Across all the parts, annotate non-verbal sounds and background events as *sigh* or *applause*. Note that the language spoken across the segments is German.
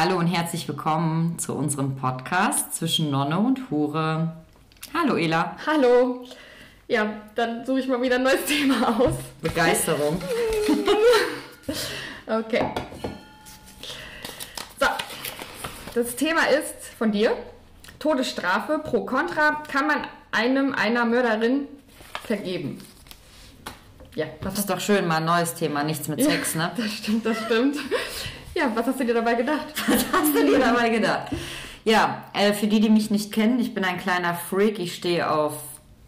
Hallo und herzlich willkommen zu unserem Podcast zwischen Nonne und Hure. Hallo Ela. Hallo. Ja, dann suche ich mal wieder ein neues *laughs* Thema aus. Begeisterung. *laughs* okay. So, das Thema ist von dir. Todesstrafe pro Contra kann man einem einer Mörderin vergeben. Ja, das ist doch schön, mal ein neues Thema, nichts mit Sex, ja, ne? *laughs* Das stimmt, das stimmt. Ja, was hast du dir dabei gedacht? *laughs* Was hast du dir dabei gedacht? Ja, äh, für die, die mich nicht kennen, ich bin ein kleiner Freak. Ich stehe auf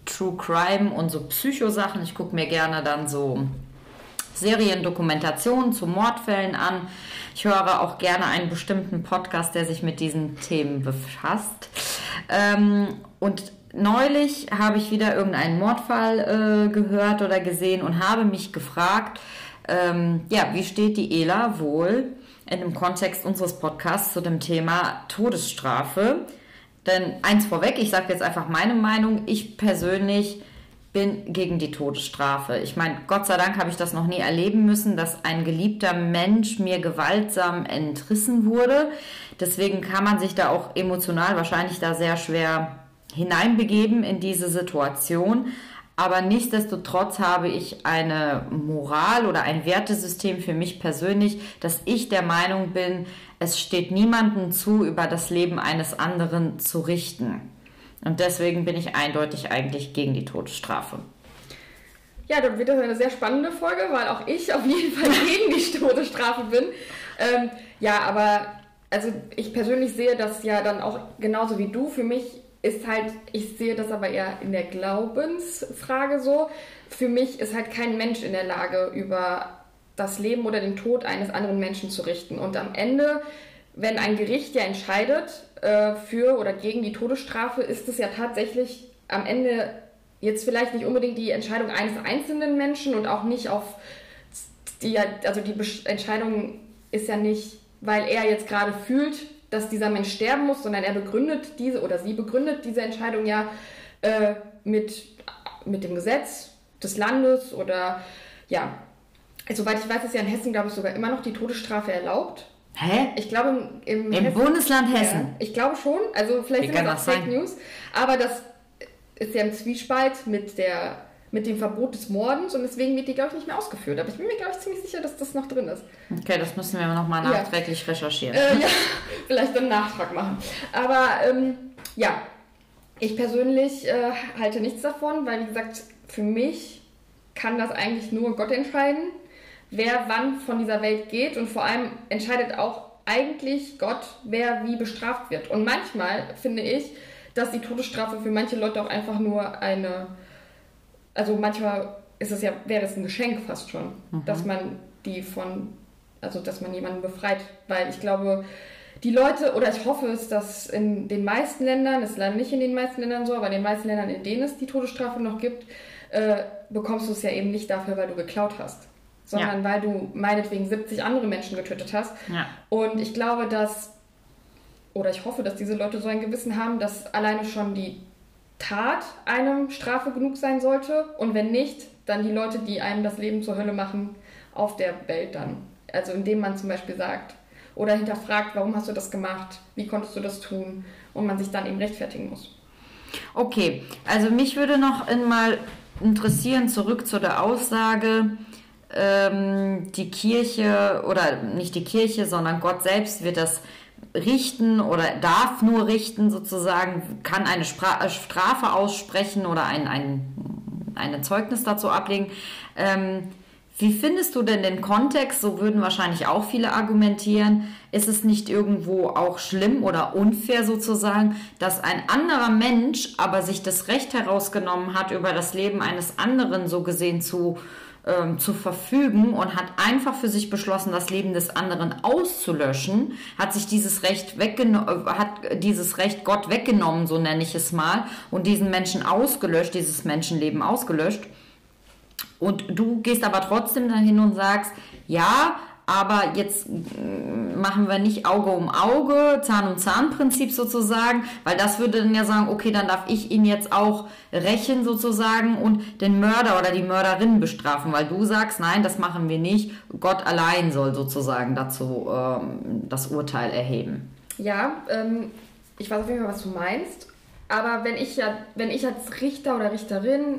True Crime und so Psychosachen. Ich gucke mir gerne dann so Serien, Dokumentationen zu Mordfällen an. Ich höre auch gerne einen bestimmten Podcast, der sich mit diesen Themen befasst. Ähm, und neulich habe ich wieder irgendeinen Mordfall äh, gehört oder gesehen und habe mich gefragt, ähm, ja, wie steht die Ela wohl in dem Kontext unseres Podcasts zu dem Thema Todesstrafe? Denn eins vorweg, ich sage jetzt einfach meine Meinung, ich persönlich bin gegen die Todesstrafe. Ich meine, Gott sei Dank habe ich das noch nie erleben müssen, dass ein geliebter Mensch mir gewaltsam entrissen wurde. Deswegen kann man sich da auch emotional wahrscheinlich da sehr schwer hineinbegeben in diese Situation. Aber nichtsdestotrotz habe ich eine Moral oder ein Wertesystem für mich persönlich, dass ich der Meinung bin, es steht niemandem zu, über das Leben eines anderen zu richten. Und deswegen bin ich eindeutig eigentlich gegen die Todesstrafe. Ja, dann wird das eine sehr spannende Folge, weil auch ich auf jeden Fall *laughs* gegen die Todesstrafe bin. Ähm, ja, aber also ich persönlich sehe das ja dann auch genauso wie du. Für mich ist halt, ich sehe das aber eher in der Glaubensfrage so. Für mich ist halt kein Mensch in der Lage, über das Leben oder den Tod eines anderen Menschen zu richten. Und am Ende, wenn ein Gericht ja entscheidet äh, für oder gegen die Todesstrafe, ist es ja tatsächlich am Ende jetzt vielleicht nicht unbedingt die Entscheidung eines einzelnen Menschen und auch nicht auf die, also die Entscheidung ist ja nicht, weil er jetzt gerade fühlt, dass dieser Mensch sterben muss, sondern er begründet diese oder sie begründet diese Entscheidung ja äh, mit, mit dem Gesetz des Landes oder ja. Soweit ich weiß, ist ja in Hessen, glaube ich, sogar immer noch die Todesstrafe erlaubt. Hä? Ich glaube im, im Hessen, Bundesland Hessen. Ja, ich glaube schon. Also vielleicht Wie sind das auch Fake sein? News. Aber das ist ja im Zwiespalt mit der mit dem Verbot des Mordens und deswegen wird die, glaube ich, nicht mehr ausgeführt. Aber ich bin mir, glaube ich, ziemlich sicher, dass das noch drin ist. Okay, das müssen wir nochmal nachträglich ja. recherchieren. Äh, ja, *laughs* vielleicht einen Nachtrag machen. Aber ähm, ja, ich persönlich äh, halte nichts davon, weil, wie gesagt, für mich kann das eigentlich nur Gott entscheiden, wer wann von dieser Welt geht und vor allem entscheidet auch eigentlich Gott, wer wie bestraft wird. Und manchmal finde ich, dass die Todesstrafe für manche Leute auch einfach nur eine also manchmal ist es ja, wäre es ein Geschenk fast schon, mhm. dass man die von, also dass man jemanden befreit, weil ich glaube, die Leute, oder ich hoffe es, dass in den meisten Ländern, das ist leider nicht in den meisten Ländern so, aber in den meisten Ländern, in denen es die Todesstrafe noch gibt, äh, bekommst du es ja eben nicht dafür, weil du geklaut hast, sondern ja. weil du meinetwegen 70 andere Menschen getötet hast. Ja. Und ich glaube, dass, oder ich hoffe, dass diese Leute so ein Gewissen haben, dass alleine schon die Tat einem Strafe genug sein sollte und wenn nicht, dann die Leute, die einem das Leben zur Hölle machen, auf der Welt dann. Also indem man zum Beispiel sagt oder hinterfragt, warum hast du das gemacht, wie konntest du das tun und man sich dann eben rechtfertigen muss. Okay, also mich würde noch mal interessieren, zurück zu der Aussage, ähm, die Kirche oder nicht die Kirche, sondern Gott selbst wird das richten oder darf nur richten sozusagen, kann eine Spra äh, Strafe aussprechen oder ein, ein, ein Zeugnis dazu ablegen. Ähm, wie findest du denn den Kontext? So würden wahrscheinlich auch viele argumentieren. Ist es nicht irgendwo auch schlimm oder unfair sozusagen, dass ein anderer Mensch aber sich das Recht herausgenommen hat, über das Leben eines anderen so gesehen zu ähm, zu verfügen und hat einfach für sich beschlossen, das Leben des anderen auszulöschen, hat sich dieses Recht weggenommen, äh, hat dieses Recht Gott weggenommen, so nenne ich es mal, und diesen Menschen ausgelöscht, dieses Menschenleben ausgelöscht. Und du gehst aber trotzdem dahin und sagst, ja, aber jetzt mm, machen wir nicht Auge um Auge, Zahn um Zahn Prinzip sozusagen, weil das würde dann ja sagen, okay, dann darf ich ihn jetzt auch rächen sozusagen und den Mörder oder die Mörderin bestrafen, weil du sagst, nein, das machen wir nicht. Gott allein soll sozusagen dazu ähm, das Urteil erheben. Ja, ähm, ich weiß auf jeden Fall, was du meinst. Aber wenn ich ja, wenn ich als Richter oder Richterin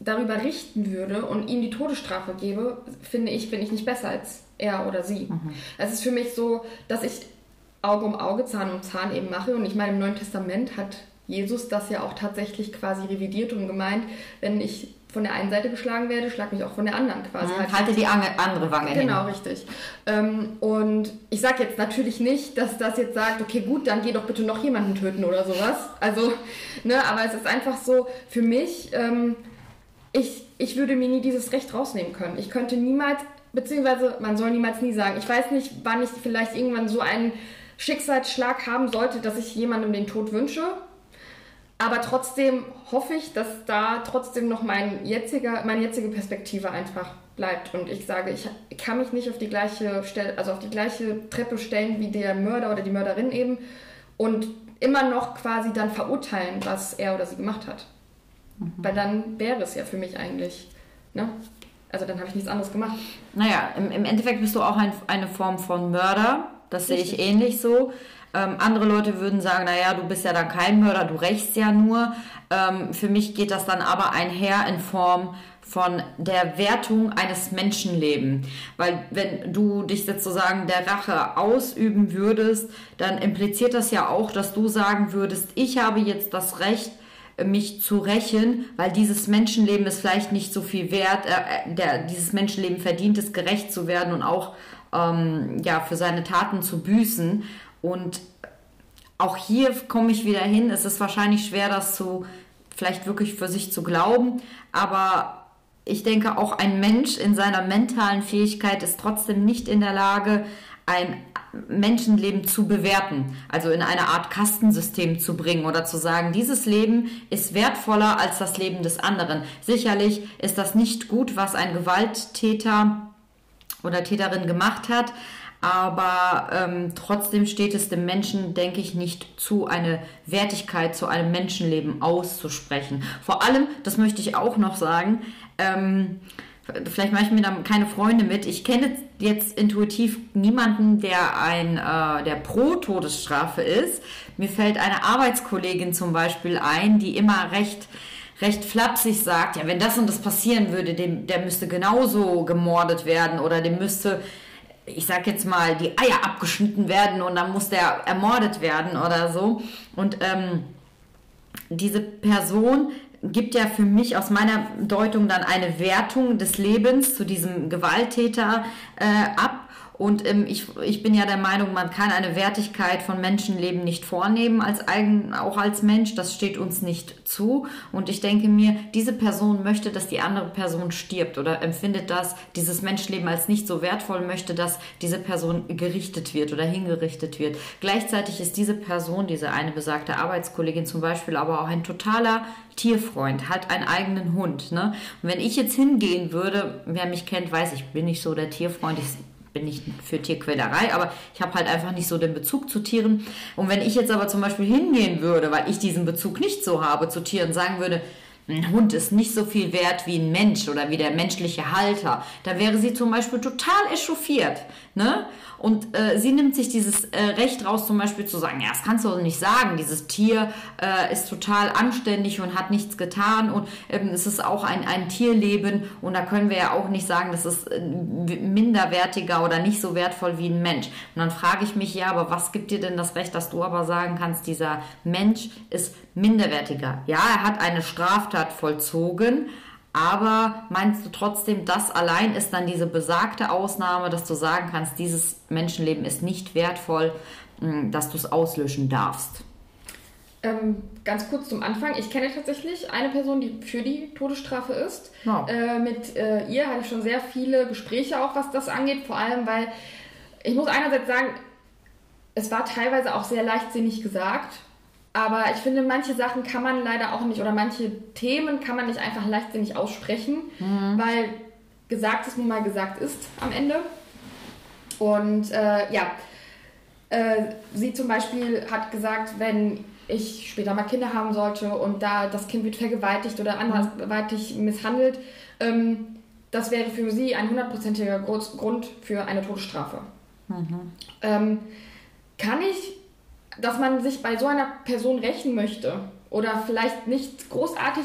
darüber richten würde und ihm die Todesstrafe gebe, finde ich, bin ich nicht besser als er oder sie. Mhm. Es ist für mich so, dass ich Auge um Auge, Zahn um Zahn eben mache. Und ich meine, im Neuen Testament hat Jesus das ja auch tatsächlich quasi revidiert und gemeint, wenn ich von der einen Seite geschlagen werde, schlag mich auch von der anderen quasi. Mhm, halte die andere Wange Genau, hin. richtig. Ähm, und ich sage jetzt natürlich nicht, dass das jetzt sagt, okay, gut, dann geh doch bitte noch jemanden töten oder sowas. Also, ne, aber es ist einfach so, für mich, ähm, ich, ich würde mir nie dieses Recht rausnehmen können. Ich könnte niemals, beziehungsweise man soll niemals nie sagen, ich weiß nicht, wann ich vielleicht irgendwann so einen Schicksalsschlag haben sollte, dass ich jemandem den Tod wünsche. Aber trotzdem hoffe ich, dass da trotzdem noch mein jetziger, meine jetzige Perspektive einfach bleibt. Und ich sage, ich kann mich nicht auf die gleiche Stelle, also auf die gleiche Treppe stellen wie der Mörder oder die Mörderin eben und immer noch quasi dann verurteilen, was er oder sie gemacht hat. Mhm. Weil dann wäre es ja für mich eigentlich, ne? Also dann habe ich nichts anderes gemacht. Naja, im, im Endeffekt bist du auch ein, eine Form von Mörder. Das sehe ich ähnlich so. Ähm, andere Leute würden sagen, naja, du bist ja dann kein Mörder, du rächst ja nur. Ähm, für mich geht das dann aber einher in Form von der Wertung eines Menschenlebens. Weil wenn du dich sozusagen der Rache ausüben würdest, dann impliziert das ja auch, dass du sagen würdest, ich habe jetzt das Recht, mich zu rächen, weil dieses Menschenleben ist vielleicht nicht so viel wert, äh, der, dieses Menschenleben verdient es, gerecht zu werden und auch ähm, ja, für seine Taten zu büßen. Und auch hier komme ich wieder hin. Es ist wahrscheinlich schwer, das zu vielleicht wirklich für sich zu glauben, aber ich denke, auch ein Mensch in seiner mentalen Fähigkeit ist trotzdem nicht in der Lage, ein Menschenleben zu bewerten, also in eine Art Kastensystem zu bringen oder zu sagen, dieses Leben ist wertvoller als das Leben des anderen. Sicherlich ist das nicht gut, was ein Gewalttäter oder Täterin gemacht hat, aber ähm, trotzdem steht es dem Menschen, denke ich, nicht zu, eine Wertigkeit zu einem Menschenleben auszusprechen. Vor allem, das möchte ich auch noch sagen, ähm, vielleicht mache ich mir da keine Freunde mit. Ich kenne jetzt intuitiv niemanden, der ein, äh, der pro Todesstrafe ist. Mir fällt eine Arbeitskollegin zum Beispiel ein, die immer recht recht flapsig sagt, ja, wenn das und das passieren würde, dem, der müsste genauso gemordet werden oder dem müsste ich sag jetzt mal, die Eier abgeschnitten werden und dann muss der ermordet werden oder so. Und ähm, diese Person gibt ja für mich aus meiner Deutung dann eine Wertung des Lebens zu diesem Gewalttäter äh, ab und ähm, ich, ich bin ja der Meinung, man kann eine Wertigkeit von Menschenleben nicht vornehmen, als eigen, auch als Mensch. Das steht uns nicht zu. Und ich denke mir, diese Person möchte, dass die andere Person stirbt oder empfindet das, dieses Menschenleben als nicht so wertvoll, möchte, dass diese Person gerichtet wird oder hingerichtet wird. Gleichzeitig ist diese Person, diese eine besagte Arbeitskollegin zum Beispiel, aber auch ein totaler Tierfreund, hat einen eigenen Hund. Ne? Und wenn ich jetzt hingehen würde, wer mich kennt, weiß, ich bin nicht so der Tierfreund. Ich bin nicht für Tierquälerei, aber ich habe halt einfach nicht so den Bezug zu Tieren. Und wenn ich jetzt aber zum Beispiel hingehen würde, weil ich diesen Bezug nicht so habe zu Tieren, sagen würde, ein Hund ist nicht so viel wert wie ein Mensch oder wie der menschliche Halter, da wäre sie zum Beispiel total echauffiert. Ne? Und äh, sie nimmt sich dieses äh, Recht raus, zum Beispiel zu sagen, ja, das kannst du nicht sagen, dieses Tier äh, ist total anständig und hat nichts getan und ähm, es ist auch ein, ein Tierleben und da können wir ja auch nicht sagen, das ist äh, minderwertiger oder nicht so wertvoll wie ein Mensch. Und dann frage ich mich, ja, aber was gibt dir denn das Recht, dass du aber sagen kannst, dieser Mensch ist minderwertiger? Ja, er hat eine Straftat vollzogen, aber meinst du trotzdem, das allein ist dann diese besagte Ausnahme, dass du sagen kannst, dieses Menschenleben ist nicht wertvoll, hm, dass du es auslöschen darfst? Ähm, ganz kurz zum Anfang. Ich kenne tatsächlich eine Person, die für die Todesstrafe ist. Oh. Äh, mit äh, ihr hatte ich schon sehr viele Gespräche auch, was das angeht. Vor allem, weil ich muss einerseits sagen, es war teilweise auch sehr leichtsinnig gesagt. Aber ich finde, manche Sachen kann man leider auch nicht oder manche Themen kann man nicht einfach leichtsinnig aussprechen, mhm. weil gesagt ist nun mal gesagt ist am Ende. Und äh, ja, äh, sie zum Beispiel hat gesagt, wenn ich später mal Kinder haben sollte und da das Kind wird vergewaltigt oder anderweitig misshandelt, ähm, das wäre für sie ein hundertprozentiger Grund für eine Todesstrafe. Mhm. Ähm, kann ich, dass man sich bei so einer Person rächen möchte oder vielleicht nicht großartig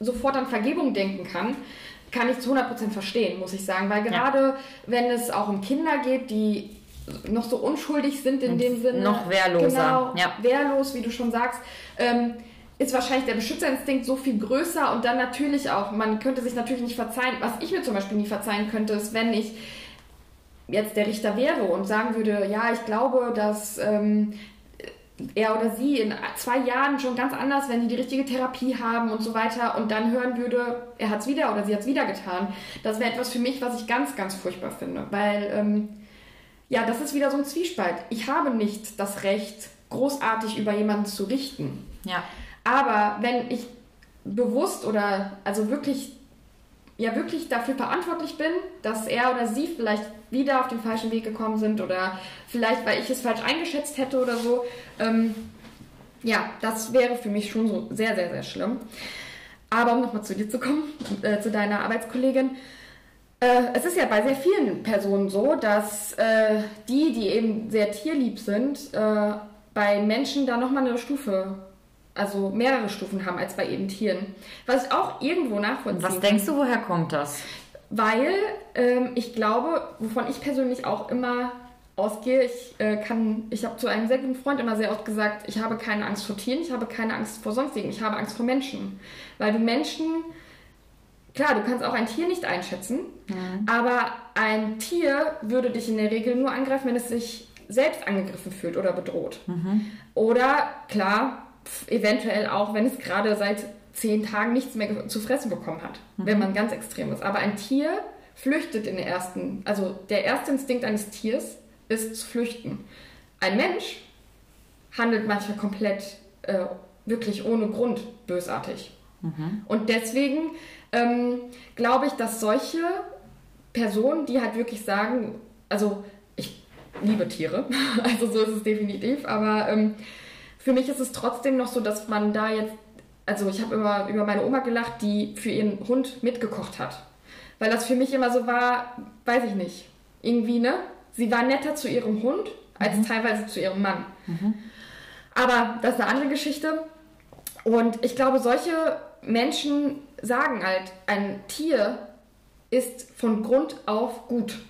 sofort an Vergebung denken kann, kann ich zu 100% verstehen, muss ich sagen. Weil gerade ja. wenn es auch um Kinder geht, die noch so unschuldig sind in Und dem Sinne. Noch wehrloser. Genau, ja. wehrlos, wie du schon sagst. Ähm, ist wahrscheinlich der Beschützerinstinkt so viel größer und dann natürlich auch, man könnte sich natürlich nicht verzeihen, was ich mir zum Beispiel nie verzeihen könnte, ist, wenn ich jetzt der Richter wäre und sagen würde, ja, ich glaube, dass ähm, er oder sie in zwei Jahren schon ganz anders, wenn sie die richtige Therapie haben und so weiter und dann hören würde, er hat es wieder oder sie hat es wieder getan. Das wäre etwas für mich, was ich ganz, ganz furchtbar finde, weil ähm, ja, das ist wieder so ein Zwiespalt. Ich habe nicht das Recht, großartig über jemanden zu richten. Ja. Aber wenn ich bewusst oder also wirklich ja wirklich dafür verantwortlich bin, dass er oder sie vielleicht wieder auf den falschen Weg gekommen sind oder vielleicht, weil ich es falsch eingeschätzt hätte oder so. Ähm, ja, das wäre für mich schon so sehr, sehr, sehr schlimm. Aber um nochmal zu dir zu kommen, äh, zu deiner Arbeitskollegin. Äh, es ist ja bei sehr vielen Personen so, dass äh, die, die eben sehr tierlieb sind, äh, bei Menschen da nochmal eine Stufe also mehrere Stufen haben als bei eben Tieren. Was ich auch irgendwo nachvollziehen Was denkst du, woher kommt das? Weil ähm, ich glaube, wovon ich persönlich auch immer ausgehe, ich äh, kann, ich habe zu einem sehr guten Freund immer sehr oft gesagt, ich habe keine Angst vor Tieren, ich habe keine Angst vor sonstigen, ich habe Angst vor Menschen. Weil du Menschen, klar, du kannst auch ein Tier nicht einschätzen, mhm. aber ein Tier würde dich in der Regel nur angreifen, wenn es sich selbst angegriffen fühlt oder bedroht. Mhm. Oder klar, eventuell auch, wenn es gerade seit zehn Tagen nichts mehr zu fressen bekommen hat, mhm. wenn man ganz extrem ist. Aber ein Tier flüchtet in der ersten, also der erste Instinkt eines Tiers ist zu flüchten. Ein Mensch handelt manchmal komplett äh, wirklich ohne Grund bösartig. Mhm. Und deswegen ähm, glaube ich, dass solche Personen, die halt wirklich sagen, also ich liebe Tiere, *laughs* also so ist es definitiv, aber ähm, für mich ist es trotzdem noch so, dass man da jetzt, also ich habe immer über meine Oma gelacht, die für ihren Hund mitgekocht hat. Weil das für mich immer so war, weiß ich nicht, irgendwie, ne? Sie war netter zu ihrem Hund als mhm. teilweise zu ihrem Mann. Mhm. Aber das ist eine andere Geschichte. Und ich glaube, solche Menschen sagen halt, ein Tier ist von Grund auf gut.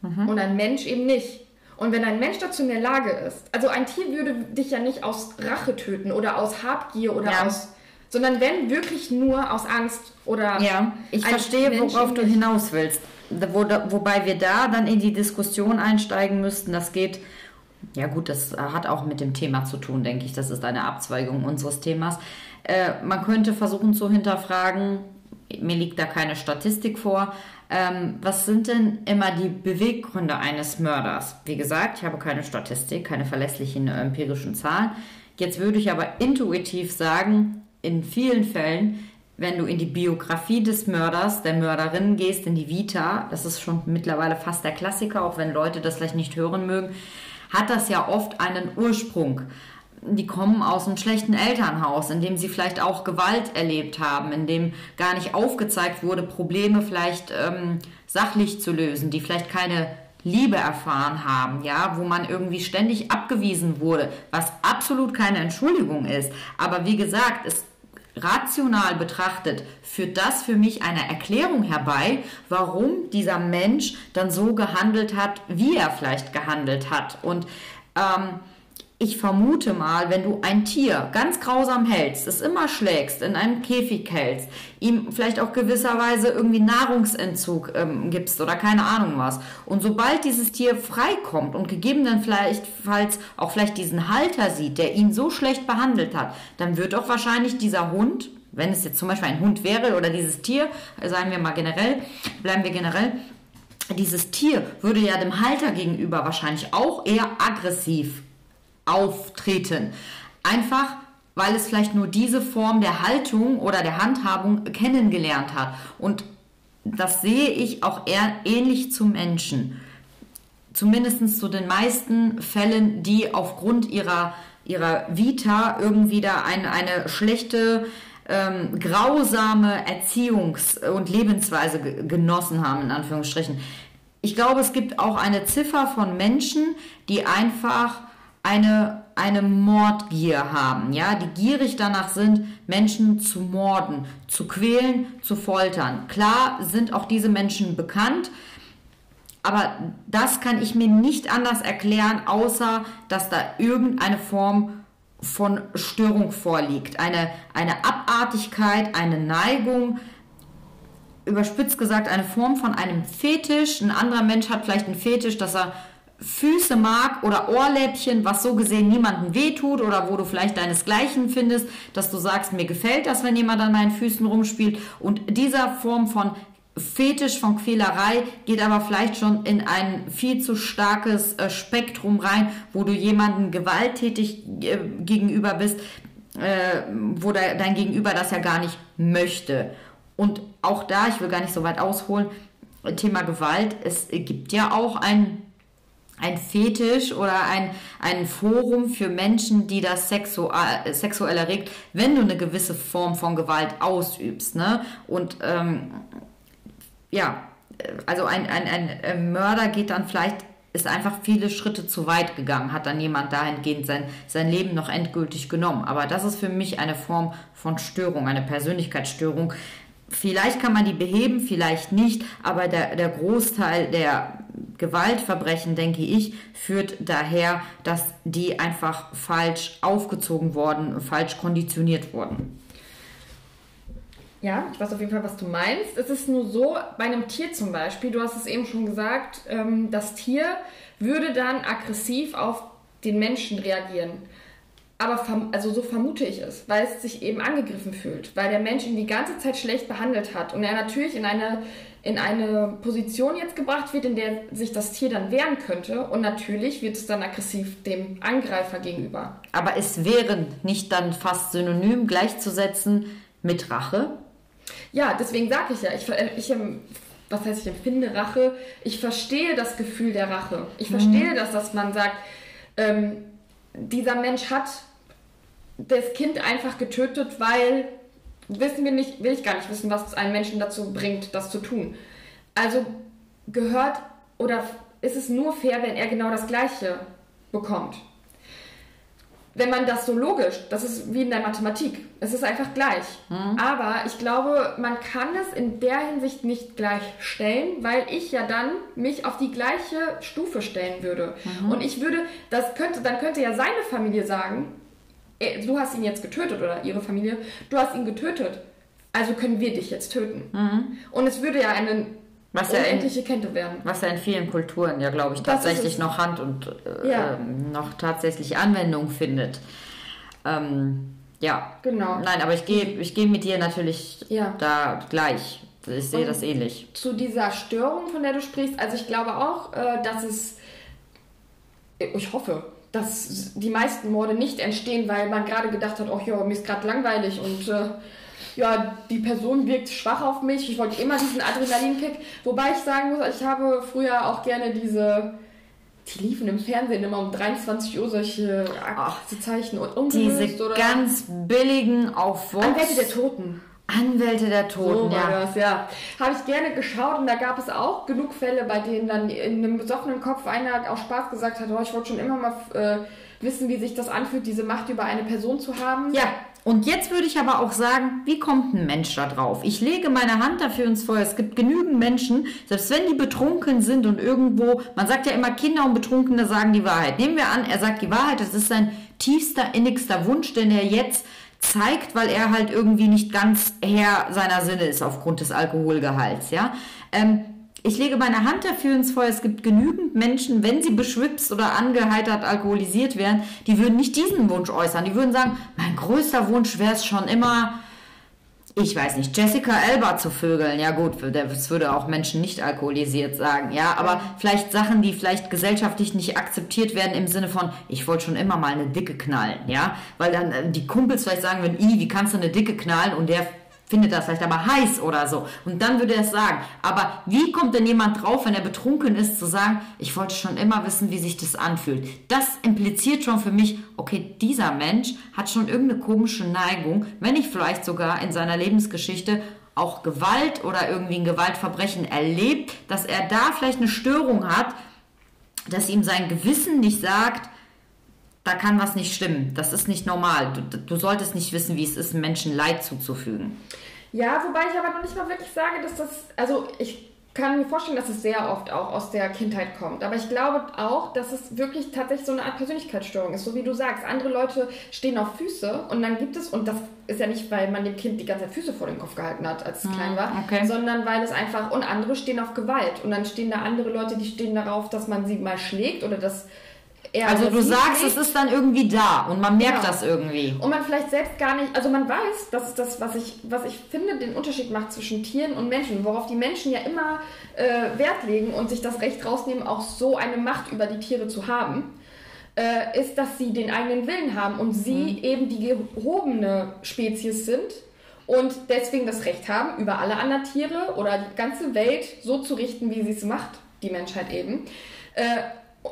Mhm. Und ein Mensch eben nicht. Und wenn ein Mensch dazu in der Lage ist, also ein Tier würde dich ja nicht aus Rache töten oder aus Habgier oder ja. aus, sondern wenn wirklich nur aus Angst oder. Ja, ich verstehe, Mensch worauf du hinaus willst. Wo, wobei wir da dann in die Diskussion einsteigen müssten, das geht. Ja gut, das hat auch mit dem Thema zu tun, denke ich. Das ist eine Abzweigung unseres Themas. Äh, man könnte versuchen zu hinterfragen, mir liegt da keine Statistik vor, ähm, was sind denn immer die Beweggründe eines Mörders? Wie gesagt, ich habe keine Statistik, keine verlässlichen äh, empirischen Zahlen. Jetzt würde ich aber intuitiv sagen, in vielen Fällen, wenn du in die Biografie des Mörders, der Mörderin gehst, in die Vita, das ist schon mittlerweile fast der Klassiker, auch wenn Leute das vielleicht nicht hören mögen, hat das ja oft einen Ursprung die kommen aus einem schlechten Elternhaus, in dem sie vielleicht auch Gewalt erlebt haben, in dem gar nicht aufgezeigt wurde, Probleme vielleicht ähm, sachlich zu lösen, die vielleicht keine Liebe erfahren haben, ja, wo man irgendwie ständig abgewiesen wurde, was absolut keine Entschuldigung ist. Aber wie gesagt, es rational betrachtet führt das für mich eine Erklärung herbei, warum dieser Mensch dann so gehandelt hat, wie er vielleicht gehandelt hat. Und ähm, ich vermute mal, wenn du ein Tier ganz grausam hältst, es immer schlägst, in einen Käfig hältst, ihm vielleicht auch gewisserweise irgendwie Nahrungsentzug ähm, gibst oder keine Ahnung was. Und sobald dieses Tier freikommt und gegebenenfalls auch vielleicht diesen Halter sieht, der ihn so schlecht behandelt hat, dann wird auch wahrscheinlich dieser Hund, wenn es jetzt zum Beispiel ein Hund wäre oder dieses Tier, sagen wir mal generell, bleiben wir generell, dieses Tier würde ja dem Halter gegenüber wahrscheinlich auch eher aggressiv auftreten. Einfach, weil es vielleicht nur diese Form der Haltung oder der Handhabung kennengelernt hat. Und das sehe ich auch eher ähnlich zum Menschen. zumindest zu den meisten Fällen, die aufgrund ihrer, ihrer Vita irgendwie da ein, eine schlechte, ähm, grausame Erziehungs- und Lebensweise genossen haben, in Anführungsstrichen. Ich glaube, es gibt auch eine Ziffer von Menschen, die einfach eine, eine Mordgier haben, ja, die gierig danach sind, Menschen zu morden, zu quälen, zu foltern. Klar sind auch diese Menschen bekannt, aber das kann ich mir nicht anders erklären, außer dass da irgendeine Form von Störung vorliegt. Eine, eine Abartigkeit, eine Neigung, überspitzt gesagt, eine Form von einem Fetisch. Ein anderer Mensch hat vielleicht einen Fetisch, dass er Füße mag oder Ohrläppchen, was so gesehen niemandem wehtut oder wo du vielleicht deinesgleichen findest, dass du sagst, mir gefällt das, wenn jemand an meinen Füßen rumspielt. Und dieser Form von Fetisch von Quälerei geht aber vielleicht schon in ein viel zu starkes äh, Spektrum rein, wo du jemanden gewalttätig äh, gegenüber bist, äh, wo der, dein Gegenüber das ja gar nicht möchte. Und auch da, ich will gar nicht so weit ausholen, Thema Gewalt, es gibt ja auch ein ein Fetisch oder ein, ein Forum für Menschen, die das sexual, sexuell erregt, wenn du eine gewisse Form von Gewalt ausübst. Ne? Und ähm, ja, also ein, ein, ein Mörder geht dann vielleicht, ist einfach viele Schritte zu weit gegangen, hat dann jemand dahingehend sein, sein Leben noch endgültig genommen. Aber das ist für mich eine Form von Störung, eine Persönlichkeitsstörung. Vielleicht kann man die beheben, vielleicht nicht, aber der, der Großteil der Gewaltverbrechen, denke ich, führt daher, dass die einfach falsch aufgezogen wurden, falsch konditioniert wurden. Ja, ich weiß auf jeden Fall, was du meinst. Es ist nur so, bei einem Tier zum Beispiel, du hast es eben schon gesagt, ähm, das Tier würde dann aggressiv auf den Menschen reagieren. Aber also so vermute ich es, weil es sich eben angegriffen fühlt, weil der Mensch ihn die ganze Zeit schlecht behandelt hat und er natürlich in eine, in eine Position jetzt gebracht wird, in der sich das Tier dann wehren könnte und natürlich wird es dann aggressiv dem Angreifer gegenüber. Aber es wäre nicht dann fast synonym gleichzusetzen mit Rache? Ja, deswegen sage ich ja, ich, ich ähm, was heißt, ich empfinde Rache, ich verstehe das Gefühl der Rache. Ich mhm. verstehe das, dass man sagt, ähm, dieser Mensch hat das Kind einfach getötet, weil wissen wir nicht, will ich gar nicht wissen, was einen Menschen dazu bringt, das zu tun. Also gehört oder ist es nur fair, wenn er genau das Gleiche bekommt? Wenn man das so logisch, das ist wie in der Mathematik, es ist einfach gleich. Mhm. Aber ich glaube, man kann es in der Hinsicht nicht gleich stellen, weil ich ja dann mich auf die gleiche Stufe stellen würde. Mhm. Und ich würde, das könnte, dann könnte ja seine Familie sagen, du hast ihn jetzt getötet oder ihre Familie, du hast ihn getötet, also können wir dich jetzt töten. Mhm. Und es würde ja eine was unendliche ja in, Kette werden. Was ja in vielen Kulturen ja, glaube ich, tatsächlich noch Hand und äh, ja. äh, noch tatsächlich Anwendung findet. Ähm, ja. Genau. Nein, aber ich gehe ich geh mit dir natürlich ja. da gleich. Ich sehe das ähnlich. Zu dieser Störung, von der du sprichst, also ich glaube auch, äh, dass es, ich hoffe, dass die meisten Morde nicht entstehen, weil man gerade gedacht hat, oh ja, mir ist gerade langweilig und äh, ja, die Person wirkt schwach auf mich. Ich wollte immer diesen Adrenalinkick. Wobei ich sagen muss, ich habe früher auch gerne diese die liefen im Fernsehen immer um 23 Uhr solche Zeichen und Diese oder ganz billigen auf. Anwälte der Toten. Anwälte der Toten, so ja. Das, ja. Habe ich gerne geschaut und da gab es auch genug Fälle, bei denen dann in einem besoffenen Kopf einer auch Spaß gesagt hat, oh, ich wollte schon immer mal äh, wissen, wie sich das anfühlt, diese Macht über eine Person zu haben. Ja, und jetzt würde ich aber auch sagen, wie kommt ein Mensch da drauf? Ich lege meine Hand dafür ins Feuer. Es gibt genügend Menschen, selbst wenn die betrunken sind und irgendwo, man sagt ja immer, Kinder und Betrunkene sagen die Wahrheit. Nehmen wir an, er sagt die Wahrheit, das ist sein tiefster, innigster Wunsch, den er jetzt zeigt, weil er halt irgendwie nicht ganz Herr seiner Sinne ist aufgrund des Alkoholgehalts, ja. Ähm, ich lege meine Hand dafür ins Feuer. Es gibt genügend Menschen, wenn sie beschwipst oder angeheitert alkoholisiert werden, die würden nicht diesen Wunsch äußern. Die würden sagen, mein größter Wunsch wäre es schon immer, ich weiß nicht, Jessica Elba zu vögeln. Ja gut, das würde auch Menschen nicht alkoholisiert sagen. Ja, aber vielleicht Sachen, die vielleicht gesellschaftlich nicht akzeptiert werden im Sinne von, ich wollte schon immer mal eine Dicke knallen. Ja, weil dann äh, die Kumpels vielleicht sagen würden, i, wie kannst du eine Dicke knallen? Und der findet das vielleicht aber heiß oder so. Und dann würde er es sagen. Aber wie kommt denn jemand drauf, wenn er betrunken ist, zu sagen, ich wollte schon immer wissen, wie sich das anfühlt? Das impliziert schon für mich, okay, dieser Mensch hat schon irgendeine komische Neigung, wenn nicht vielleicht sogar in seiner Lebensgeschichte auch Gewalt oder irgendwie ein Gewaltverbrechen erlebt, dass er da vielleicht eine Störung hat, dass ihm sein Gewissen nicht sagt, da kann was nicht stimmen. Das ist nicht normal. Du, du solltest nicht wissen, wie es ist, Menschen Leid zuzufügen. Ja, wobei ich aber noch nicht mal wirklich sage, dass das, also ich kann mir vorstellen, dass es sehr oft auch aus der Kindheit kommt. Aber ich glaube auch, dass es wirklich tatsächlich so eine Art Persönlichkeitsstörung ist. So wie du sagst, andere Leute stehen auf Füße und dann gibt es, und das ist ja nicht, weil man dem Kind die ganze Zeit Füße vor den Kopf gehalten hat, als es hm, klein war, okay. sondern weil es einfach, und andere stehen auf Gewalt. Und dann stehen da andere Leute, die stehen darauf, dass man sie mal schlägt oder dass er also du sagst, es ist dann irgendwie da und man merkt genau. das irgendwie. Und man vielleicht selbst gar nicht, also man weiß, das ist das, was ich, was ich finde, den Unterschied macht zwischen Tieren und Menschen, worauf die Menschen ja immer äh, Wert legen und sich das Recht rausnehmen, auch so eine Macht über die Tiere zu haben, äh, ist, dass sie den eigenen Willen haben und sie mhm. eben die gehobene Spezies sind und deswegen das Recht haben, über alle anderen Tiere oder die ganze Welt so zu richten, wie sie es macht, die Menschheit eben.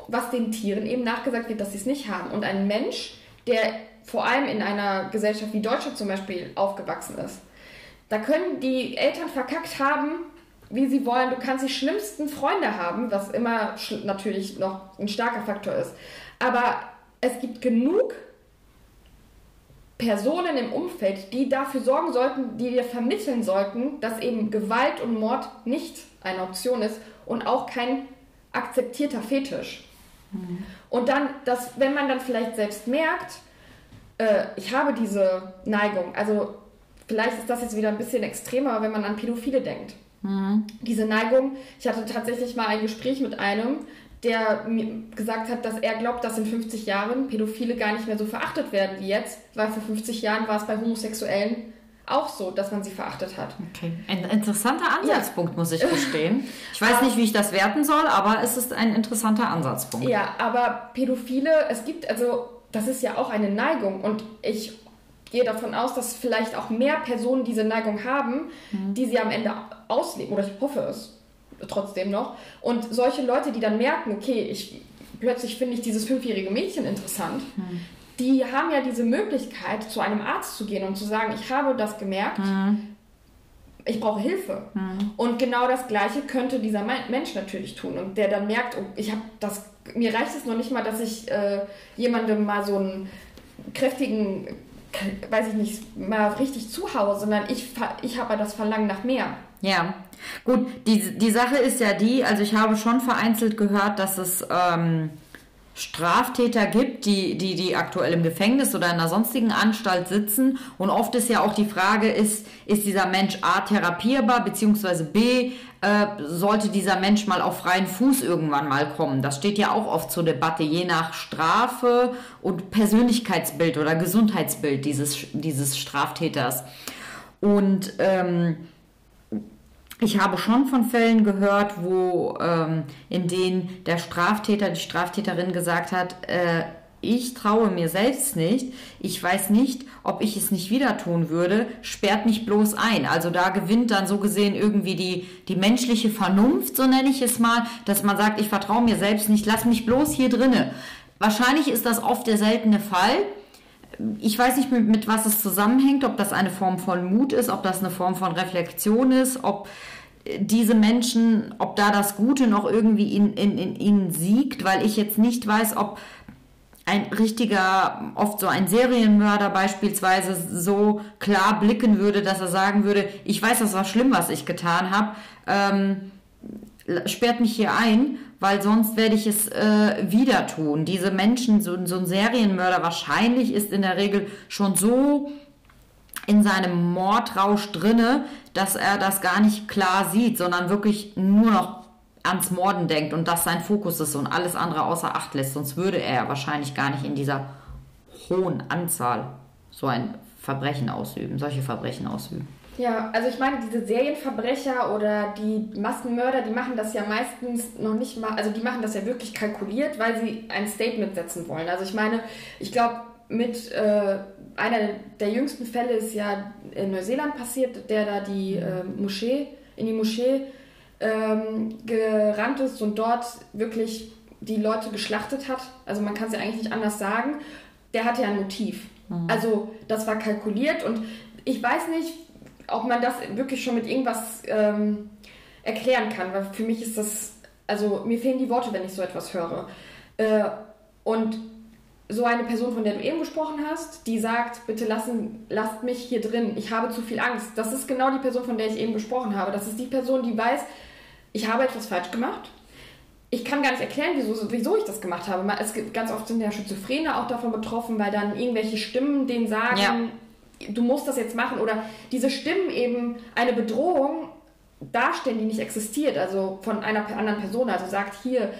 Was den Tieren eben nachgesagt wird, dass sie es nicht haben. Und ein Mensch, der vor allem in einer Gesellschaft wie Deutschland zum Beispiel aufgewachsen ist, da können die Eltern verkackt haben, wie sie wollen. Du kannst die schlimmsten Freunde haben, was immer natürlich noch ein starker Faktor ist. Aber es gibt genug Personen im Umfeld, die dafür sorgen sollten, die dir vermitteln sollten, dass eben Gewalt und Mord nicht eine Option ist und auch kein akzeptierter Fetisch. Mhm. Und dann, dass, wenn man dann vielleicht selbst merkt, äh, ich habe diese Neigung, also vielleicht ist das jetzt wieder ein bisschen extremer, wenn man an Pädophile denkt. Mhm. Diese Neigung, ich hatte tatsächlich mal ein Gespräch mit einem, der mir gesagt hat, dass er glaubt, dass in 50 Jahren Pädophile gar nicht mehr so verachtet werden wie jetzt, weil vor 50 Jahren war es bei Homosexuellen auch so, dass man sie verachtet hat. Okay. Ein interessanter Ansatzpunkt, ja. muss ich *laughs* gestehen. Ich weiß nicht, wie ich das werten soll, aber es ist ein interessanter Ansatzpunkt. Ja, aber Pädophile, es gibt, also, das ist ja auch eine Neigung und ich gehe davon aus, dass vielleicht auch mehr Personen diese Neigung haben, mhm. die sie am Ende ausleben, oder ich hoffe es trotzdem noch. Und solche Leute, die dann merken, okay, ich plötzlich finde ich dieses fünfjährige Mädchen interessant, mhm die haben ja diese Möglichkeit, zu einem Arzt zu gehen und zu sagen, ich habe das gemerkt, mhm. ich brauche Hilfe. Mhm. Und genau das Gleiche könnte dieser Mensch natürlich tun. Und der dann merkt, oh, ich habe das, mir reicht es noch nicht mal, dass ich äh, jemandem mal so einen kräftigen, weiß ich nicht, mal richtig zuhaue, sondern ich, ich habe das Verlangen nach mehr. Ja, gut, die, die Sache ist ja die, also ich habe schon vereinzelt gehört, dass es... Ähm Straftäter gibt, die, die, die aktuell im Gefängnis oder in einer sonstigen Anstalt sitzen. Und oft ist ja auch die Frage, ist, ist dieser Mensch A therapierbar, beziehungsweise B, äh, sollte dieser Mensch mal auf freien Fuß irgendwann mal kommen? Das steht ja auch oft zur Debatte, je nach Strafe und Persönlichkeitsbild oder Gesundheitsbild dieses, dieses Straftäters. Und ähm, ich habe schon von Fällen gehört, wo ähm, in denen der Straftäter, die Straftäterin gesagt hat, äh, ich traue mir selbst nicht, ich weiß nicht, ob ich es nicht wieder tun würde, sperrt mich bloß ein. Also da gewinnt dann so gesehen irgendwie die, die menschliche Vernunft, so nenne ich es mal, dass man sagt, ich vertraue mir selbst nicht, lass mich bloß hier drinne. Wahrscheinlich ist das oft der seltene Fall. Ich weiß nicht, mit, mit was es zusammenhängt, ob das eine Form von Mut ist, ob das eine Form von Reflexion ist, ob diese Menschen, ob da das Gute noch irgendwie in, in, in ihnen siegt, weil ich jetzt nicht weiß, ob ein richtiger, oft so ein Serienmörder beispielsweise so klar blicken würde, dass er sagen würde, ich weiß, das war schlimm, was ich getan habe, ähm, sperrt mich hier ein, weil sonst werde ich es äh, wieder tun. Diese Menschen, so, so ein Serienmörder wahrscheinlich ist in der Regel schon so in seinem Mordrausch drinne, dass er das gar nicht klar sieht, sondern wirklich nur noch ans Morden denkt und das sein Fokus ist und alles andere außer Acht lässt. Sonst würde er wahrscheinlich gar nicht in dieser hohen Anzahl so ein Verbrechen ausüben, solche Verbrechen ausüben. Ja, also ich meine, diese Serienverbrecher oder die Massenmörder, die machen das ja meistens noch nicht mal, also die machen das ja wirklich kalkuliert, weil sie ein Statement setzen wollen. Also ich meine, ich glaube, mit äh, einer der jüngsten Fälle ist ja in Neuseeland passiert, der da die äh, Moschee, in die Moschee ähm, gerannt ist und dort wirklich die Leute geschlachtet hat. Also man kann es ja eigentlich nicht anders sagen. Der hatte ja ein Motiv. Mhm. Also das war kalkuliert und ich weiß nicht, ob man das wirklich schon mit irgendwas ähm, erklären kann, weil für mich ist das, also mir fehlen die Worte, wenn ich so etwas höre. Äh, und so eine Person, von der du eben gesprochen hast, die sagt, bitte lassen, lasst mich hier drin, ich habe zu viel Angst. Das ist genau die Person, von der ich eben gesprochen habe. Das ist die Person, die weiß, ich habe etwas falsch gemacht. Ich kann gar nicht erklären, wieso, wieso ich das gemacht habe. Es gibt ganz oft sind ja Schizophrene auch davon betroffen, weil dann irgendwelche Stimmen denen sagen, ja. du musst das jetzt machen. Oder diese Stimmen eben eine Bedrohung darstellen, die nicht existiert, also von einer anderen Person. Also sagt, hier,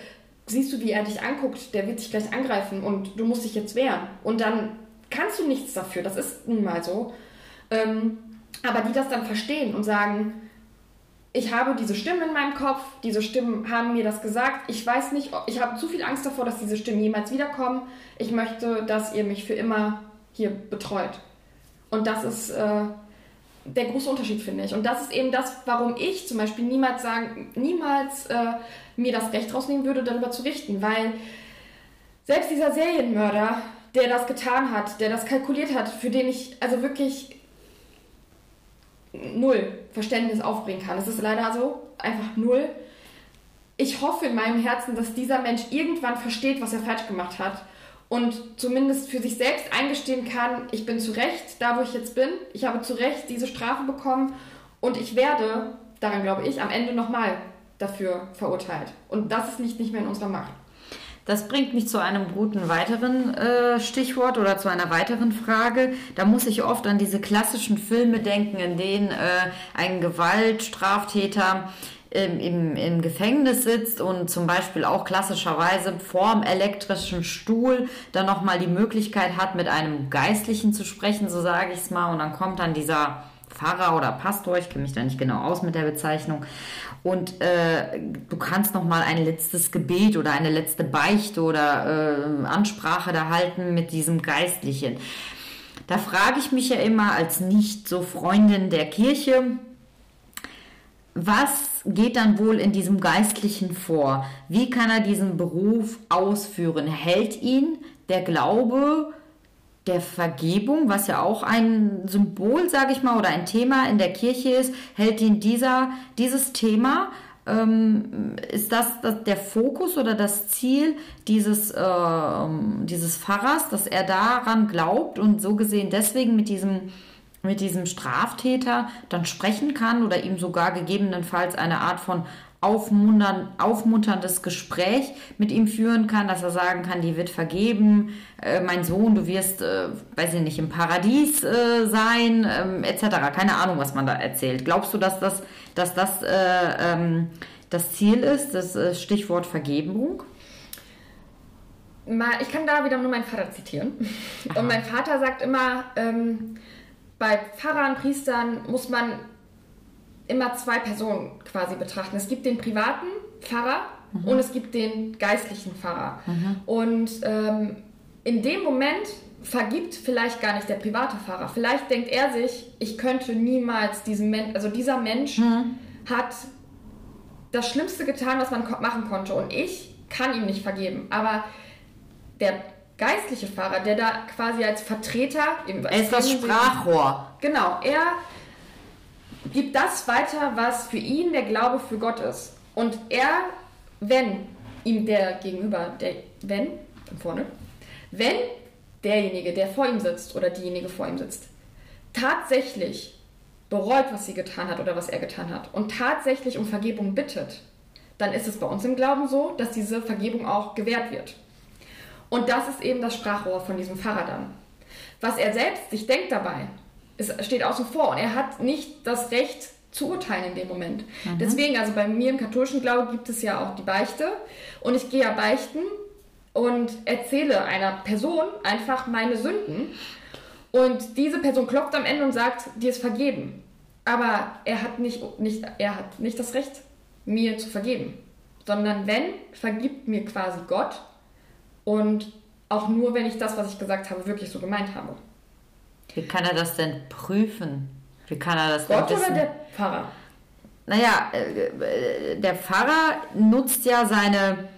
siehst du, wie er dich anguckt, der wird dich gleich angreifen und du musst dich jetzt wehren. Und dann kannst du nichts dafür, das ist nun mal so. Ähm, aber die das dann verstehen und sagen, ich habe diese Stimmen in meinem Kopf, diese Stimmen haben mir das gesagt, ich weiß nicht, ich habe zu viel Angst davor, dass diese Stimmen jemals wiederkommen. Ich möchte, dass ihr mich für immer hier betreut. Und das ist äh, der große Unterschied, finde ich. Und das ist eben das, warum ich zum Beispiel niemals sagen, niemals äh, mir das Recht rausnehmen würde, darüber zu richten. Weil selbst dieser Serienmörder, der das getan hat, der das kalkuliert hat, für den ich also wirklich null Verständnis aufbringen kann. Es ist leider so, einfach null. Ich hoffe in meinem Herzen, dass dieser Mensch irgendwann versteht, was er falsch gemacht hat und zumindest für sich selbst eingestehen kann, ich bin zu Recht da, wo ich jetzt bin. Ich habe zu Recht diese Strafe bekommen und ich werde, daran glaube ich, am Ende nochmal dafür verurteilt. Und das liegt nicht mehr in unserer Macht. Das bringt mich zu einem guten weiteren äh, Stichwort oder zu einer weiteren Frage. Da muss ich oft an diese klassischen Filme denken, in denen äh, ein Gewaltstraftäter im, im, im Gefängnis sitzt und zum Beispiel auch klassischerweise vorm elektrischen Stuhl dann nochmal die Möglichkeit hat, mit einem Geistlichen zu sprechen, so sage ich es mal. Und dann kommt dann dieser Pfarrer oder Pastor, ich kenne mich da nicht genau aus mit der Bezeichnung, und äh, du kannst noch mal ein letztes Gebet oder eine letzte Beichte oder äh, Ansprache da halten mit diesem Geistlichen. Da frage ich mich ja immer als nicht so Freundin der Kirche, was geht dann wohl in diesem Geistlichen vor? Wie kann er diesen Beruf ausführen? Hält ihn der Glaube der Vergebung, was ja auch ein Symbol, sage ich mal, oder ein Thema in der Kirche ist, hält ihn dieser, dieses Thema, ähm, ist das, das, der Fokus oder das Ziel dieses, äh, dieses Pfarrers, dass er daran glaubt und so gesehen deswegen mit diesem mit diesem Straftäter dann sprechen kann oder ihm sogar gegebenenfalls eine Art von aufmuntern, aufmunterndes Gespräch mit ihm führen kann, dass er sagen kann, die wird vergeben, äh, mein Sohn, du wirst, äh, weiß ich nicht, im Paradies äh, sein, ähm, etc. Keine Ahnung, was man da erzählt. Glaubst du, dass das, dass das äh, ähm, das Ziel ist, das äh, Stichwort Vergebung? Ich kann da wieder nur meinen Vater zitieren. Aha. Und mein Vater sagt immer, ähm, bei Pfarrern, Priestern muss man immer zwei Personen quasi betrachten. Es gibt den privaten Pfarrer mhm. und es gibt den geistlichen Pfarrer. Mhm. Und ähm, in dem Moment vergibt vielleicht gar nicht der private Pfarrer. Vielleicht denkt er sich, ich könnte niemals diesen Mensch, also dieser Mensch mhm. hat das Schlimmste getan, was man machen konnte und ich kann ihm nicht vergeben. Aber der geistliche Pfarrer, der da quasi als Vertreter... Er ist das Sprachrohr. Genau, er gibt das weiter, was für ihn der Glaube für Gott ist. Und er, wenn ihm der Gegenüber, der, wenn, vorne, wenn derjenige, der vor ihm sitzt oder diejenige vor ihm sitzt, tatsächlich bereut, was sie getan hat oder was er getan hat und tatsächlich um Vergebung bittet, dann ist es bei uns im Glauben so, dass diese Vergebung auch gewährt wird. Und das ist eben das Sprachrohr von diesem Pfarrer dann. Was er selbst sich denkt dabei, es steht außen vor und er hat nicht das Recht zu urteilen in dem Moment. Mhm. Deswegen, also bei mir im katholischen Glaube gibt es ja auch die Beichte und ich gehe ja beichten und erzähle einer Person einfach meine Sünden und diese Person klopft am Ende und sagt, dir ist vergeben. Aber er hat nicht, nicht, er hat nicht das Recht, mir zu vergeben. Sondern wenn, vergibt mir quasi Gott und auch nur, wenn ich das, was ich gesagt habe, wirklich so gemeint habe. Wie kann er das denn prüfen? Wie kann er das Gott denn oder wissen? der Pfarrer? Naja, äh, der Pfarrer nutzt ja seine,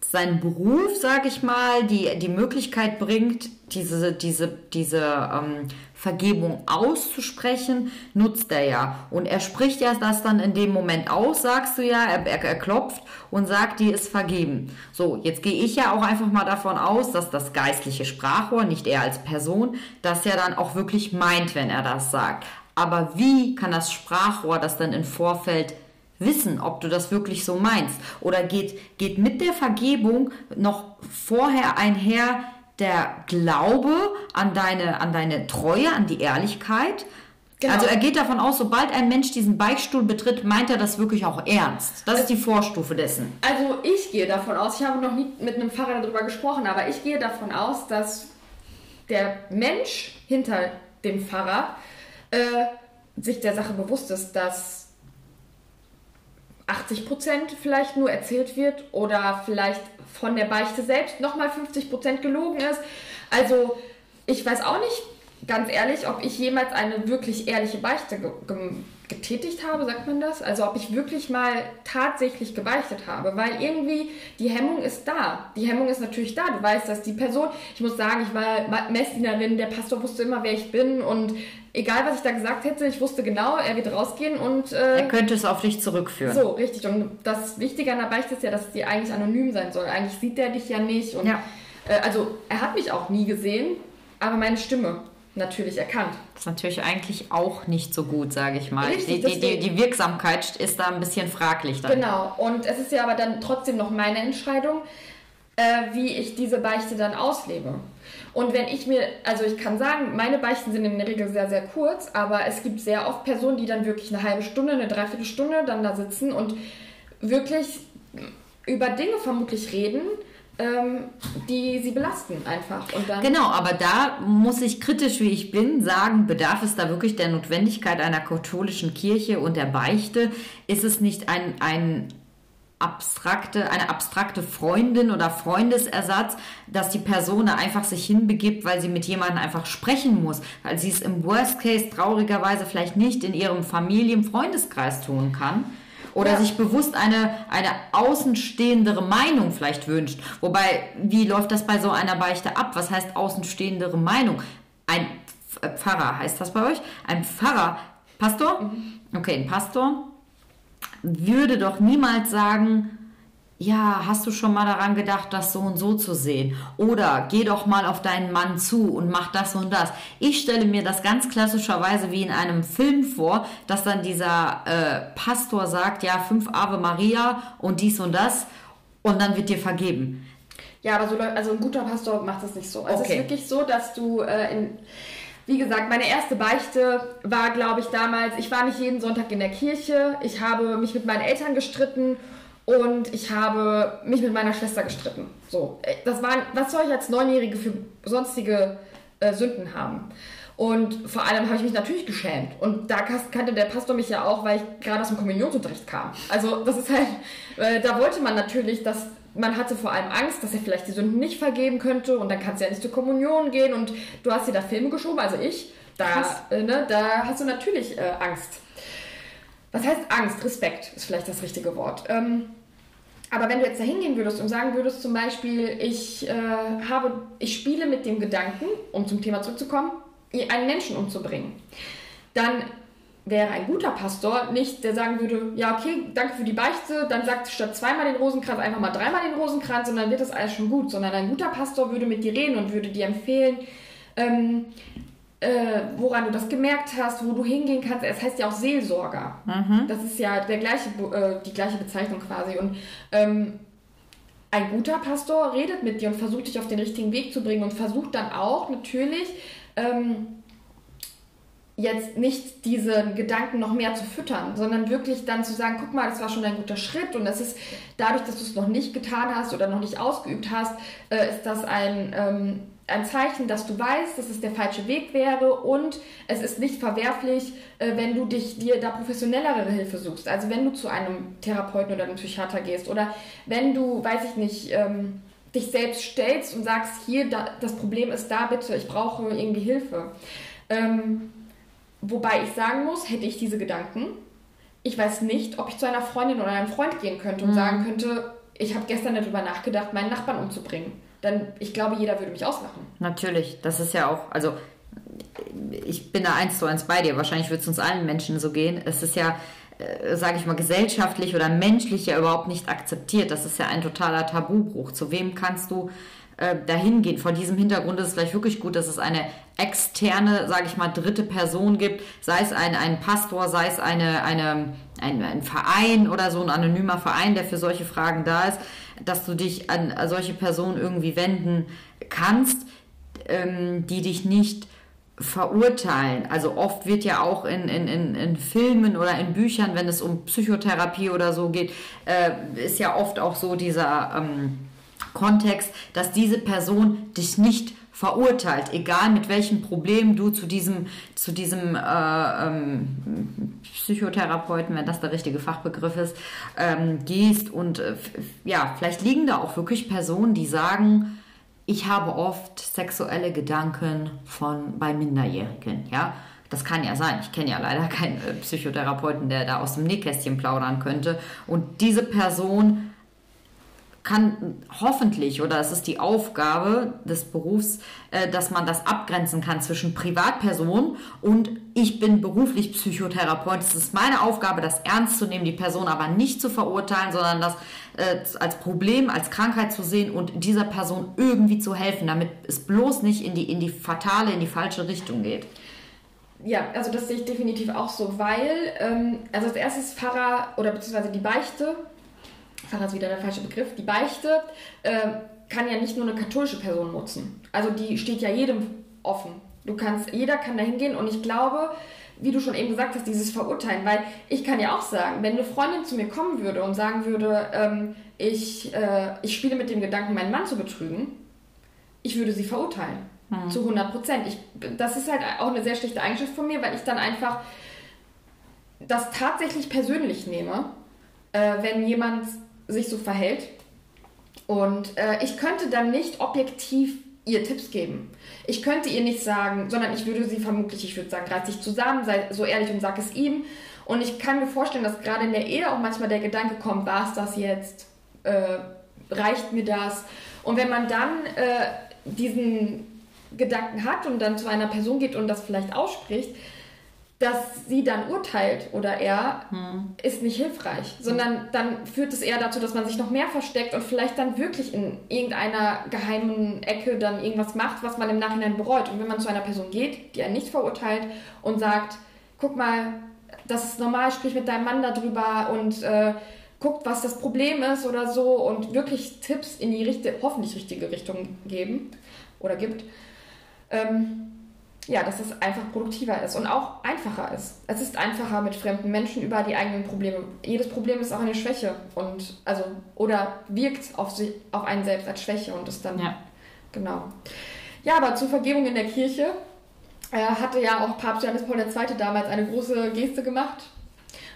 seinen Beruf, sag ich mal, die die Möglichkeit bringt, diese, diese, diese ähm, Vergebung auszusprechen, nutzt er ja. Und er spricht ja das dann in dem Moment aus, sagst du ja, er, er, er klopft und sagt, die ist vergeben. So, jetzt gehe ich ja auch einfach mal davon aus, dass das geistliche Sprachrohr, nicht er als Person, das ja dann auch wirklich meint, wenn er das sagt. Aber wie kann das Sprachrohr das dann im Vorfeld wissen, ob du das wirklich so meinst? Oder geht, geht mit der Vergebung noch vorher einher der Glaube an deine, an deine Treue, an die Ehrlichkeit? Genau. Also er geht davon aus, sobald ein Mensch diesen Beichtstuhl betritt, meint er das wirklich auch ernst. Das ist die Vorstufe dessen. Also ich gehe davon aus, ich habe noch nie mit einem Pfarrer darüber gesprochen, aber ich gehe davon aus, dass der Mensch hinter dem Pfarrer äh, sich der Sache bewusst ist, dass 80 Prozent vielleicht nur erzählt wird oder vielleicht von der Beichte selbst nochmal 50 Prozent gelogen ist. Also ich weiß auch nicht, ganz ehrlich, ob ich jemals eine wirklich ehrliche Beichte ge ge getätigt habe, sagt man das? Also ob ich wirklich mal tatsächlich gebeichtet habe, weil irgendwie die Hemmung ist da. Die Hemmung ist natürlich da. Du weißt, dass die Person, ich muss sagen, ich war Messdienerin, der Pastor wusste immer, wer ich bin und egal, was ich da gesagt hätte, ich wusste genau, er wird rausgehen und... Äh, Er könnte es auf dich zurückführen. so, richtig. Und das Wichtige an der Beichte ist ja, dass die eigentlich anonym sein soll. Eigentlich sieht er dich ja nicht. Und, Ja. äh, also, er hat mich auch nie gesehen, aber meine Stimme natürlich erkannt. Das ist natürlich eigentlich auch nicht so gut, sage ich mal. Richtig, die, die, die, Wirksamkeit ist da ein bisschen fraglich. Dann. Genau. Und es ist ja aber dann trotzdem noch meine Entscheidung, äh, wie ich diese Beichte dann auslebe. Und wenn ich mir, also ich kann sagen, meine Beichten sind in der Regel sehr, sehr kurz, aber es gibt sehr oft Personen, die dann wirklich eine halbe Stunde, eine Dreiviertelstunde dann da sitzen und wirklich über Dinge vermutlich reden, ähm, die sie belasten einfach. Und dann Genau, aber da muss ich kritisch, wie ich bin, sagen, bedarf es da wirklich der Notwendigkeit einer katholischen Kirche und der Beichte? Ist es nicht ein, ein abstrakte, eine abstrakte Freundin oder Freundesersatz, dass die Person einfach sich hinbegibt, weil sie mit jemandem einfach sprechen muss, weil sie es im Worst Case traurigerweise vielleicht nicht in ihrem Familien-Freundeskreis tun kann? Oder Ja. sich bewusst eine, eine außenstehendere Meinung vielleicht wünscht. Wobei, wie läuft das bei so einer Beichte ab? Was heißt außenstehendere Meinung? Ein äh, Pfarrer, heißt das bei euch? Ein Pfarrer, Pastor? Okay, ein Pastor würde doch niemals sagen, ja, hast du schon mal daran gedacht, das so und so zu sehen? Oder geh doch mal auf deinen Mann zu und mach das und das. Ich stelle mir das ganz klassischerweise wie in einem Film vor, dass dann dieser äh, Pastor sagt, ja, fünf Ave Maria und dies und das und dann wird dir vergeben. Ja, aber so, also ein guter Pastor macht das nicht so. Also es Okay. ist wirklich so, dass du äh, in, wie gesagt, meine erste Beichte war, glaube ich, damals, ich war nicht jeden Sonntag in der Kirche, ich habe mich mit meinen Eltern gestritten und ich habe mich mit meiner Schwester gestritten. So, äh, das waren, was soll ich als Neunjährige für sonstige äh, Sünden haben? Und vor allem habe ich mich natürlich geschämt. Und da kannte der Pastor mich ja auch, weil ich gerade aus dem Kommunionsunterricht kam. Also das ist halt, äh, da wollte man natürlich, dass man hatte vor allem Angst, dass er vielleicht die Sünden nicht vergeben könnte und dann kannst du ja nicht zur Kommunion gehen und du hast dir da Filme geschoben, also ich, da, äh, ne, da hast du natürlich äh, Angst. Was heißt Angst? Respekt ist vielleicht das richtige Wort. Ähm, aber wenn du jetzt da hingehen würdest und sagen würdest zum Beispiel, ich, äh, habe, ich spiele mit dem Gedanken, um zum Thema zurückzukommen, einen Menschen umzubringen, dann wäre ein guter Pastor nicht, der sagen würde, ja okay, danke für die Beichte, dann sagt statt zweimal den Rosenkranz einfach mal dreimal den Rosenkranz und dann wird das alles schon gut, sondern ein guter Pastor würde mit dir reden und würde dir empfehlen, ähm, äh, woran du das gemerkt hast, wo du hingehen kannst. Es heißt ja auch Seelsorger. Das ist ja der gleiche, äh, die gleiche Bezeichnung quasi. Und ähm, ein guter Pastor redet mit dir und versucht dich auf den richtigen Weg zu bringen und versucht dann auch natürlich ähm, jetzt nicht diesen Gedanken noch mehr zu füttern, sondern wirklich dann zu sagen, guck mal, das war schon ein guter Schritt und das ist dadurch, dass du es noch nicht getan hast oder noch nicht ausgeübt hast, äh, ist das ein, ähm, ein Zeichen, dass du weißt, dass es der falsche Weg wäre und es ist nicht verwerflich, äh, wenn du dich dir da professionellere Hilfe suchst. Also wenn du zu einem Therapeuten oder einem Psychiater gehst oder wenn du, weiß ich nicht, ähm, dich selbst stellst und sagst, hier, da, das Problem ist da, bitte, ich brauche irgendwie Hilfe. Ähm, wobei ich sagen muss, hätte ich diese Gedanken, ich weiß nicht, ob ich zu einer Freundin oder einem Freund gehen könnte und mhm. sagen könnte, ich habe gestern darüber nachgedacht, meinen Nachbarn umzubringen. Dann, ich glaube, jeder würde mich auslachen. Natürlich, das ist ja auch, also ich bin da eins zu eins bei dir. Wahrscheinlich wird es uns allen Menschen so gehen. Es ist ja, äh, sage ich mal, gesellschaftlich oder menschlich ja überhaupt nicht akzeptiert. Das ist ja ein totaler Tabubruch. Zu wem kannst du äh, dahin gehen? Vor diesem Hintergrund ist es vielleicht wirklich gut, dass es eine externe, sage ich mal, dritte Person gibt, sei es ein, ein Pastor, sei es eine, eine, ein, ein Verein oder so, ein anonymer Verein, der für solche Fragen da ist, dass du dich an solche Personen irgendwie wenden kannst, ähm, die dich nicht verurteilen. Also oft wird ja auch in, in, in, in Filmen oder in Büchern, wenn es um Psychotherapie oder so geht, äh, ist ja oft auch so dieser ähm, Kontext, dass diese Person dich nicht verurteilt, egal mit welchem Problem du zu diesem, zu diesem äh, ähm, Psychotherapeuten, wenn das der richtige Fachbegriff ist, ähm, gehst. Und äh, ja, vielleicht liegen da auch wirklich Personen, die sagen, ich habe oft sexuelle Gedanken von bei Minderjährigen, ja. Das kann ja sein. Ich kenne ja leider keinen äh, Psychotherapeuten, der da aus dem Nähkästchen plaudern könnte. Und diese Person kann hoffentlich, oder es ist die Aufgabe des Berufs, äh, dass man das abgrenzen kann zwischen Privatperson und ich bin beruflich Psychotherapeut. Es ist meine Aufgabe, das ernst zu nehmen, die Person aber nicht zu verurteilen, sondern das äh, als Problem, als Krankheit zu sehen und dieser Person irgendwie zu helfen, damit es bloß nicht in die, in die fatale, in die falsche Richtung geht. Ja, also das sehe ich definitiv auch so, weil, ähm, also als erstes Pfarrer oder beziehungsweise die Beichte Pfarrer ist wieder der falsche Begriff, die Beichte äh, kann ja nicht nur eine katholische Person nutzen. Also die steht ja jedem offen. Du kannst, jeder kann da hingehen und ich glaube, wie du schon eben gesagt hast, dieses Verurteilen, weil ich kann ja auch sagen, wenn eine Freundin zu mir kommen würde und sagen würde, ähm, ich, äh, ich spiele mit dem Gedanken, meinen Mann zu betrügen, ich würde sie verurteilen. Hm. Zu 100 Prozent. Das ist halt auch eine sehr schlechte Eigenschaft von mir, weil ich dann einfach das tatsächlich persönlich nehme, äh, wenn jemand sich so verhält. Und äh, ich könnte dann nicht objektiv ihr Tipps geben. Ich könnte ihr nicht sagen, sondern ich würde sie vermutlich, ich würde sagen, reiß dich zusammen, sei so ehrlich und sag es ihm. Und ich kann mir vorstellen, dass gerade in der Ehe auch manchmal der Gedanke kommt, war es das jetzt? Äh, reicht mir das? Und wenn man dann äh, diesen Gedanken hat und dann zu einer Person geht und das vielleicht ausspricht, dass sie dann urteilt oder er, hm. ist nicht hilfreich, sondern dann führt es eher dazu, dass man sich noch mehr versteckt und vielleicht dann wirklich in irgendeiner geheimen Ecke dann irgendwas macht, was man im Nachhinein bereut. Und wenn man zu einer Person geht, die einen nicht verurteilt und sagt, guck mal, das ist normal, sprich mit deinem Mann darüber und äh, guckt, was das Problem ist oder so und wirklich Tipps in die richtige, hoffentlich richtige Richtung geben oder gibt, ähm, ja, dass es einfach produktiver ist und auch einfacher ist. Es ist einfacher mit fremden Menschen über die eigenen Probleme. Jedes Problem ist auch eine Schwäche und also oder wirkt auf sich auf einen selbst als Schwäche und ist dann ja. genau. Ja, aber zur Vergebung in der Kirche äh, hatte ja auch Papst Johannes Paul II. damals eine große Geste gemacht.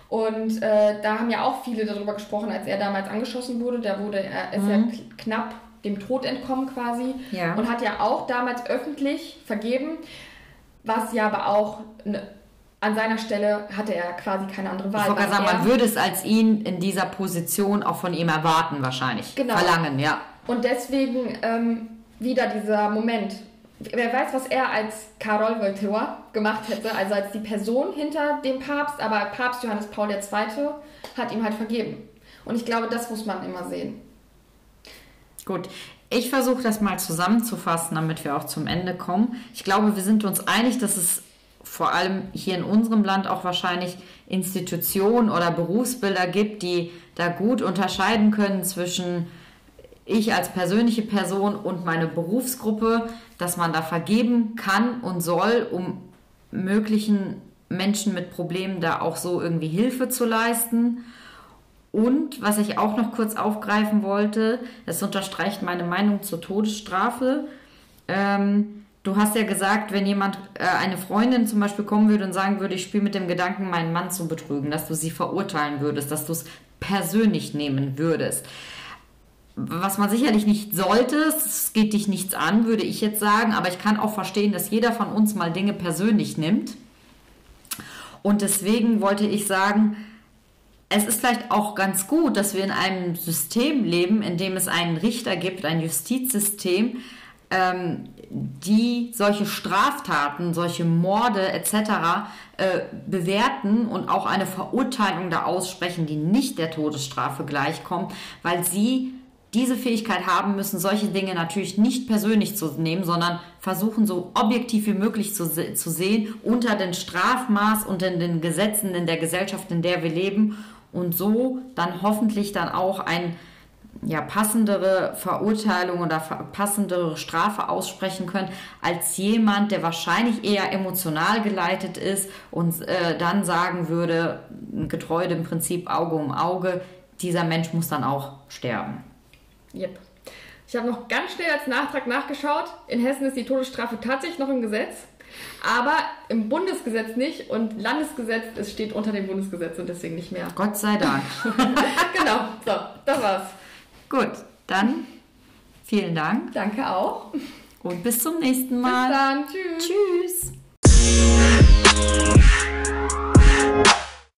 Und äh, da haben ja auch viele darüber gesprochen, als er damals angeschossen wurde. Da wurde er ist mhm. ja knapp dem Tod entkommen quasi ja. und hat ja auch damals öffentlich vergeben was ja aber auch ne, an seiner Stelle hatte er quasi keine andere Wahl. Ich wollte sagen, man würde es als ihn in dieser Position auch von ihm erwarten, wahrscheinlich. Genau. Verlangen, ja. Und deswegen ähm, wieder dieser Moment. Wer weiß, was er als Karol Wojtyła gemacht hätte, also als die Person hinter dem Papst, aber Papst Johannes Paul II. hat ihm halt vergeben. Und ich glaube, das muss man immer sehen. Gut, ich versuche das mal zusammenzufassen, damit wir auch zum Ende kommen. Ich glaube, wir sind uns einig, dass es vor allem hier in unserem Land auch wahrscheinlich Institutionen oder Berufsbilder gibt, die da gut unterscheiden können zwischen ich als persönliche Person und meine Berufsgruppe, dass man da vergeben kann und soll, um möglichen Menschen mit Problemen da auch so irgendwie Hilfe zu leisten. Und was ich auch noch kurz aufgreifen wollte, das unterstreicht meine Meinung zur Todesstrafe. Ähm, du hast ja gesagt, wenn jemand, äh, eine Freundin zum Beispiel kommen würde und sagen würde, ich spiele mit dem Gedanken, meinen Mann zu betrügen, dass du sie verurteilen würdest, dass du es persönlich nehmen würdest. was man sicherlich nicht sollte, es geht dich nichts an, würde ich jetzt sagen, aber ich kann auch verstehen, dass jeder von uns mal Dinge persönlich nimmt. Und deswegen wollte ich sagen, es ist vielleicht auch ganz gut, dass wir in einem System leben, in dem es einen Richter gibt, ein Justizsystem, ähm, die solche Straftaten, solche Morde etc. Äh, bewerten und auch eine Verurteilung da aussprechen, die nicht der Todesstrafe gleichkommt, weil sie diese Fähigkeit haben müssen, solche Dinge natürlich nicht persönlich zu nehmen, sondern versuchen so objektiv wie möglich zu, zu sehen unter den Strafmaß und in den Gesetzen in der Gesellschaft, in der wir leben und so dann hoffentlich dann auch ein ja, passendere Verurteilung oder passendere Strafe aussprechen können, als jemand, der wahrscheinlich eher emotional geleitet ist und äh, dann sagen würde, getreu dem Prinzip Auge um Auge, dieser Mensch muss dann auch sterben. Yep. Ich habe noch ganz schnell als Nachtrag nachgeschaut. In Hessen ist die Todesstrafe tatsächlich noch im Gesetz, aber im Bundesgesetz nicht und Landesgesetz, es steht unter dem Bundesgesetz und deswegen nicht mehr. Gott sei Dank. *laughs* genau, so, das war's. Gut, dann vielen Dank. Danke auch. Und bis zum nächsten Mal. Bis dann. Tschüss. Tschüss.